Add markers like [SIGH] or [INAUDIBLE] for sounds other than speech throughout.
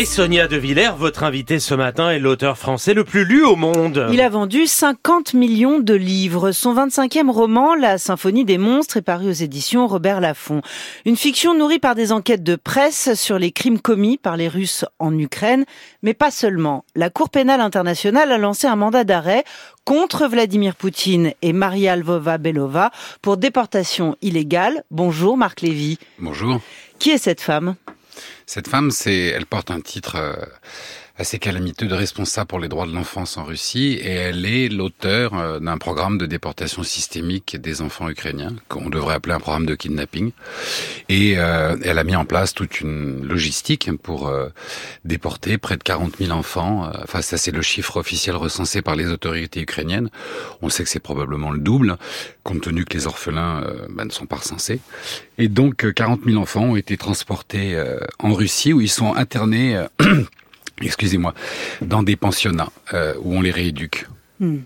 Et Sonia De Villers, votre invité ce matin, est l'auteur français le plus lu au monde. Il a vendu 50 millions de livres. Son 25e roman, La Symphonie des monstres, est paru aux éditions Robert Laffont. Une fiction nourrie par des enquêtes de presse sur les crimes commis par les Russes en Ukraine, mais pas seulement. La Cour pénale internationale a lancé un mandat d'arrêt contre Vladimir Poutine et Maria Lvova-Belova pour déportation illégale. Bonjour Marc Lévy. Bonjour. Qui est cette femme? Cette femme, c'est, elle porte un titre euh, assez calamiteux de responsable pour les droits de l'enfance en Russie et elle est l'auteur euh, d'un programme de déportation systémique des enfants ukrainiens qu'on devrait appeler un programme de kidnapping et euh, elle a mis en place toute une logistique pour euh, déporter près de 40 000 enfants. Enfin ça c'est le chiffre officiel recensé par les autorités ukrainiennes. On sait que c'est probablement le double compte tenu que les orphelins ben, ne sont pas recensés. Et donc 40 000 enfants ont été transportés en Russie où ils sont internés [CLEARS THROAT] excusez-moi, dans des pensionnats euh, où on les rééduque. Hmm.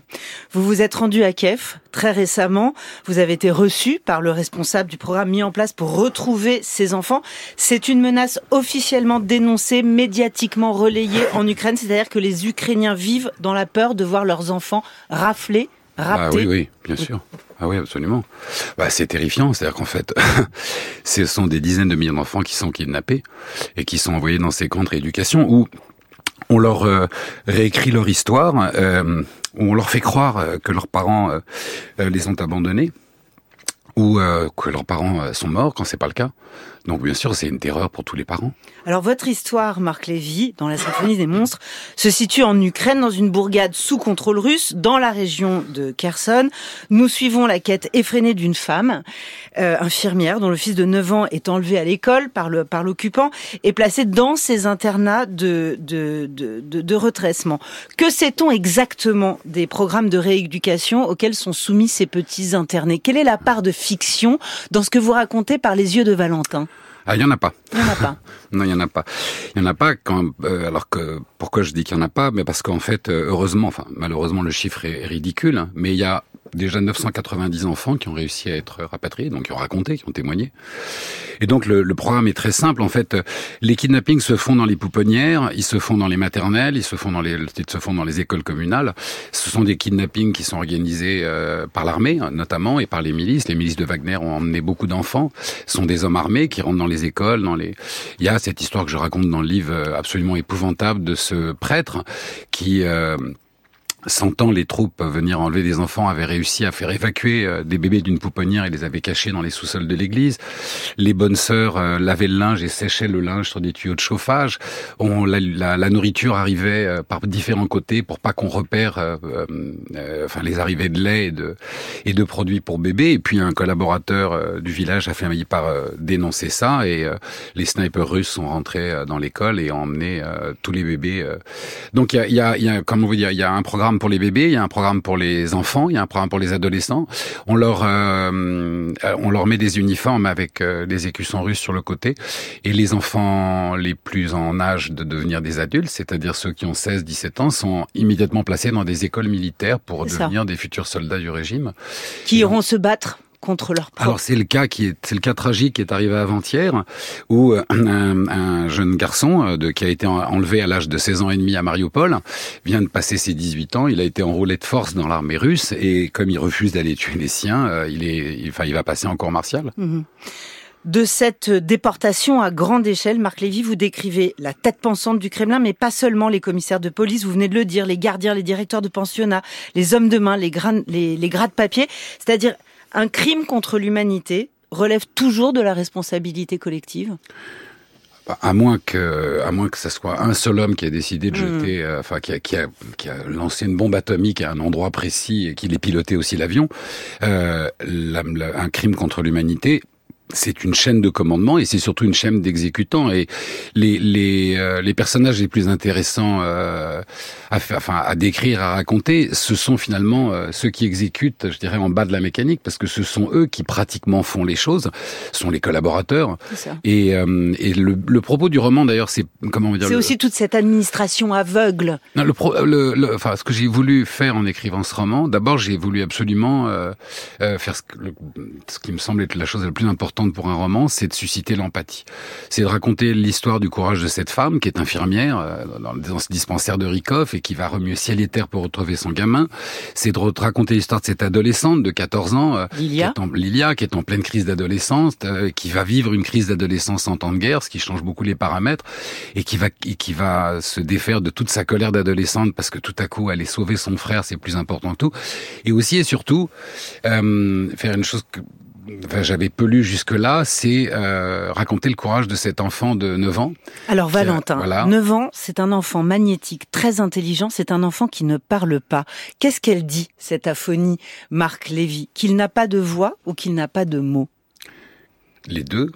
Vous vous êtes rendu à Kiev très récemment. Vous avez été reçu par le responsable du programme mis en place pour retrouver ces enfants. C'est une menace officiellement dénoncée, médiatiquement relayée [LAUGHS] en Ukraine. C'est-à-dire que les Ukrainiens vivent dans la peur de voir leurs enfants raflés, raptés. Ah oui, oui, bien sûr. Ah oui, absolument. Bah, c'est terrifiant. C'est-à-dire qu'en fait, [LAUGHS] ce sont des dizaines de millions d'enfants qui sont kidnappés et qui sont envoyés dans ces camps de rééducation où on leur euh, réécrit leur histoire, euh, on leur fait croire euh, que leurs parents les ont abandonnés ou que leurs parents sont morts quand c'est pas le cas. Donc bien sûr, c'est une terreur pour tous les parents. Alors votre histoire, Marc Lévy, dans la symphonie des monstres, se situe en Ukraine, dans une bourgade sous contrôle russe, dans la région de Kherson. Nous suivons la quête effrénée d'une femme, euh, infirmière, dont le fils de 9 ans est enlevé à l'école par le par l'occupant et placé dans ces internats de de, de, de, de retraitement. Que sait-on exactement des programmes de rééducation auxquels sont soumis ces petits internés? Quelle est la part de fiction dans ce que vous racontez par les yeux de Valentin ah, il y en a pas. Il y en a pas. [LAUGHS] non, il y en a pas. Il y en a pas quand euh, alors que pourquoi je dis qu'il y en a pas? Mais parce qu'en fait euh, heureusement enfin malheureusement le chiffre est ridicule hein, mais il y a déjà 990 enfants qui ont réussi à être rapatriés, donc qui ont raconté, qui ont témoigné. Et donc le, le, programme est très simple. En fait, les kidnappings se font dans les pouponnières, ils se font dans les maternelles, ils se font dans les, ils se font dans les écoles communales. Ce sont des kidnappings qui sont organisés euh, par l'armée, notamment, et par les milices. Les milices de Wagner ont emmené beaucoup d'enfants. Ce sont des hommes armés qui rentrent dans les écoles, dans les. Il y a cette histoire que je raconte dans le livre euh, absolument épouvantable de ce prêtre qui euh, sentant les troupes venir enlever des enfants, avait réussi à faire évacuer euh, des bébés d'une pouponnière et les avait cachés dans les sous-sols de l'église. Les bonnes sœurs euh, lavaient le linge et séchaient le linge sur des tuyaux de chauffage. On, la, la, nourriture arrivait euh, par différents côtés pour pas qu'on repère enfin les arrivées de lait et de, et de produits pour bébés. Et puis un collaborateur du village a fini par dénoncer ça et les snipers russes sont rentrés dans l'école et ont emmené tous les bébés. Donc il y a, y, y a, comment vous dire, il y a un programme pour les bébés, il y a un programme pour les enfants, il y a un programme pour les adolescents. On leur euh, on leur met des uniformes avec euh, des écussons russes sur le côté. Et les enfants les plus en âge de devenir des adultes, c'est-à-dire ceux qui ont 16 17 ans sont immédiatement placés dans des écoles militaires pour devenir des futurs soldats du régime. Qui iront se battre contre leur Alors c'est le cas qui est c'est le cas tragique qui est arrivé avant-hier où euh, un, un, jeune garçon euh, de, qui a été enlevé à l'âge de 16 ans et demi à Mariupol vient de passer ses 18 ans, il a été enrôlé de force dans l'armée russe et comme il refuse d'aller tuer les siens, euh, il est il, enfin il va passer en cours martial. Mhm. De cette déportation à grande échelle, Marc Lévy, vous décrivez la tête pensante du Kremlin, mais pas seulement les commissaires de police, vous venez de le dire, les gardiens, les directeurs de pensionnats, les hommes de main, les, grains, les, les gras de papier, c'est-à-dire un crime contre l'humanité relève toujours de la responsabilité collective bah, à moins que, à moins que ce soit un seul homme qui a décidé de hmm. jeter, euh, enfin qui a, qui, a, qui a, lancé une bombe atomique à un endroit précis et qui ait piloté aussi l'avion, euh, un crime contre l'humanité c'est une chaîne de commandement et c'est surtout une chaîne d'exécutants. Et les les, euh, les personnages les plus intéressants euh, à enfin à décrire à raconter ce sont finalement euh, ceux qui exécutent je dirais en bas de la mécanique parce que ce sont eux qui pratiquement font les choses sont les collaborateurs. Et et le, le, propos du roman d'ailleurs c'est comment dire c'est aussi toute cette administration aveugle. Non, le, le, enfin ce que j'ai voulu faire en écrivant ce roman d'abord j'ai voulu absolument faire ce, ce qui me semble être la chose la plus importante importante pour un roman, c'est de susciter l'empathie. C'est de raconter l'histoire du courage de cette femme qui est infirmière euh, dans, ce dispensaire de Rikoff et qui va remuer ciel et terre pour retrouver son gamin. C'est de raconter l'histoire de cette adolescente de 14 ans, euh, Lilia, qui est en, Lilia, qui est en pleine crise d'adolescence, euh, qui va vivre une crise d'adolescence en temps de guerre, ce qui change beaucoup les paramètres, et qui va qui va se défaire de toute sa colère d'adolescente parce que tout à coup elle est sauver son frère, c'est plus important que tout. Et aussi et surtout euh, faire une chose que enfin, j'avais peu lu jusque-là, c'est euh, raconter le courage de cet enfant de 9 ans. Alors Valentin, 9 ans, c'est un enfant magnétique, très intelligent, c'est un enfant qui ne parle pas. Qu'est-ce qu'elle dit, cette aphonie, Marc Lévy? Qu'il n'a pas de voix ou qu'il n'a pas de mots? Les deux.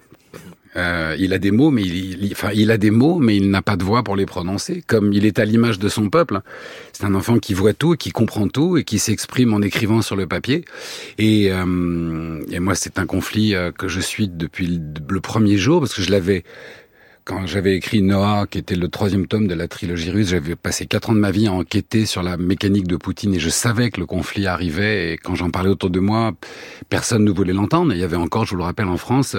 Euh, il a des mots, mais il, enfin, il a des mots, mais il n'a pas de voix pour les prononcer. Comme il est à l'image de son peuple, c'est un enfant qui voit tout, qui comprend tout et qui s'exprime en écrivant sur le papier. Et, euh, et moi, c'est un conflit euh, que je suis depuis le premier jour parce que je l'avais quand j'avais écrit Noah, qui était le troisième tome de la trilogie russe, j'avais passé quatre ans de ma vie à enquêter sur la mécanique de Poutine et je savais que le conflit arrivait et quand j'en parlais autour de moi, personne ne voulait l'entendre. Il y avait encore, je vous le rappelle, en France,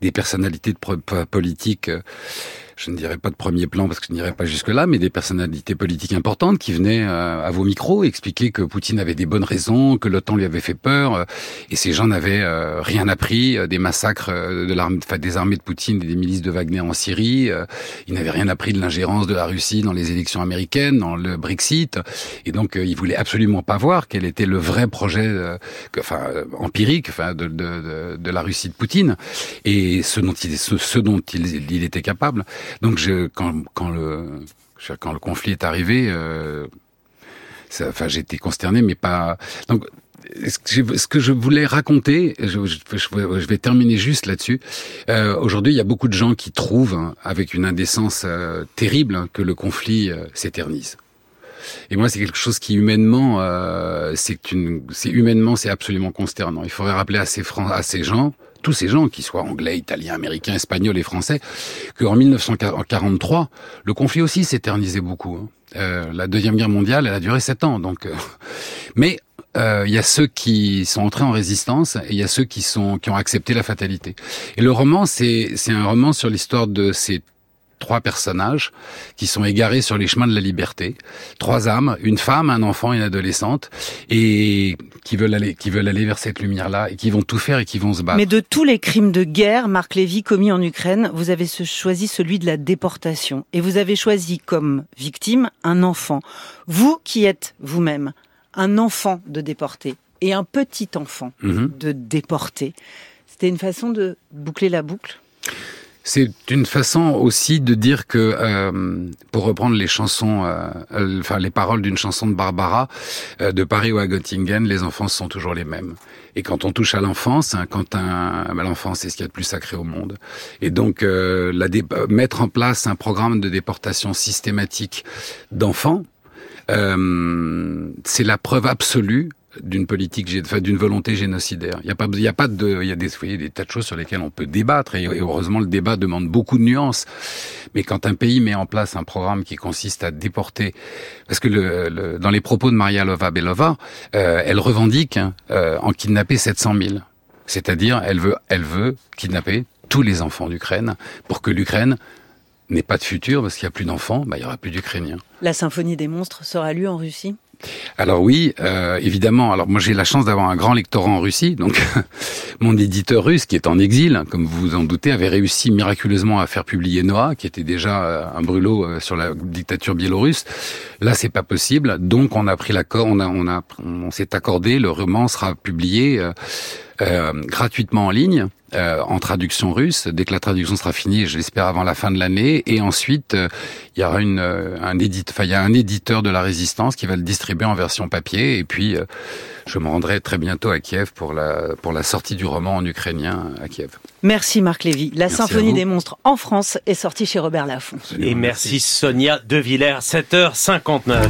des personnalités de politiques je ne dirais pas de premier plan parce que je n'irai pas jusque-là, mais des personnalités politiques importantes qui venaient euh, à vos micros expliquer que Poutine avait des bonnes raisons, que l'OTAN lui avait fait peur, euh, et ces gens n'avaient euh, rien appris des massacres de l'armée, des armées de Poutine et des milices de Wagner en Syrie. ils n'avaient rien appris de l'ingérence de la Russie dans les élections américaines, dans le Brexit, et donc ils voulaient absolument pas voir quel était le vrai projet, enfin empirique, enfin de, de, de, la Russie de Poutine, et ce dont il, ce dont il, il était capable. Donc je, quand, quand, le, quand le conflit est arrivé, euh, ça, enfin j'étais consterné, mais pas. Donc ce que je voulais raconter, je, je, je vais terminer juste là-dessus. Euh, Aujourd'hui, il y a beaucoup de gens qui trouvent, hein, avec une indécence euh, terrible, hein, que le conflit euh, s'éternise. Et moi, c'est quelque chose qui humainement, euh, c'est humainement, c'est absolument consternant. Il faudrait rappeler à ces gens, tous ces gens, qui soient anglais, italiens, américains, espagnols et français, qu'en 1943, le conflit aussi s'éternisait beaucoup. Hein. Euh, la deuxième guerre mondiale, elle a duré sept ans, donc. Euh, mais euh, il y a ceux qui sont entrés en résistance et il y a ceux qui sont qui ont accepté la fatalité. Et le roman, c'est c'est un roman sur l'histoire de ces trois personnages qui sont égarés sur les chemins de la liberté, trois âmes, une femme, un enfant, une adolescente, et qui veulent aller, qui veulent aller vers cette lumière-là, et qui vont tout faire et qui vont se battre. Mais de tous les crimes de guerre, Marc Lévy, commis en Ukraine, vous avez choisi celui de la déportation, et vous avez choisi comme victime un enfant. Vous qui êtes vous-même un enfant de déporté et un petit enfant mhm. de déporté, c'était une façon de boucler la boucle? C'est une façon aussi de dire que, euh, pour reprendre les chansons, euh, enfin les paroles d'une chanson de Barbara, euh, de Paris ou à Göttingen, les enfants sont toujours les mêmes. Et quand on touche à l'enfance, hein, quand un, bah, l'enfance c'est ce qu'il y a de plus sacré au monde. Et donc la mettre en place un programme de déportation systématique d'enfants, c'est la preuve absolue d'une politique, enfin, d'une volonté génocidaire. Il n'y a pas, il y a pas de, il y a des, des tas de choses sur lesquelles on peut débattre et, heureusement le débat demande beaucoup de nuances. Mais quand un pays met en place un programme qui consiste à déporter, parce que dans les propos de Maria Lova Belova, euh, elle revendique hein, euh, en kidnapper 700 000. C'est-à-dire, elle veut, elle veut kidnapper tous les enfants d'Ukraine pour que l'Ukraine n'ait pas de futur parce qu'il n'y a plus d'enfants, bah, il y aura plus d'Ukrainiens. La symphonie des monstres sera lue en Russie? Alors oui, euh, évidemment. Alors moi j'ai la chance d'avoir un grand lectorat en Russie, donc [LAUGHS] mon éditeur russe qui est en exil, comme vous vous en doutez, avait réussi miraculeusement à faire publier Noah, qui était déjà euh, un brûlot euh, sur la dictature biélorusse. Là c'est pas possible, donc on a pris l'accord, on s'est accordé, le roman sera publié euh, gratuitement en ligne. Euh, en traduction russe, dès que la traduction sera finie, je l'espère avant la fin de l'année, et ensuite euh, il y aura une, un édite, enfin il y a un éditeur de la résistance qui va le distribuer en version papier, et puis je me rendrai très bientôt à Kiev pour la pour la sortie du roman en ukrainien à Kiev. Merci Marc Lévy. La Symphonie des monstres en France est sortie chez Robert Laffont. Et merci Sonia De Villers, 7h59.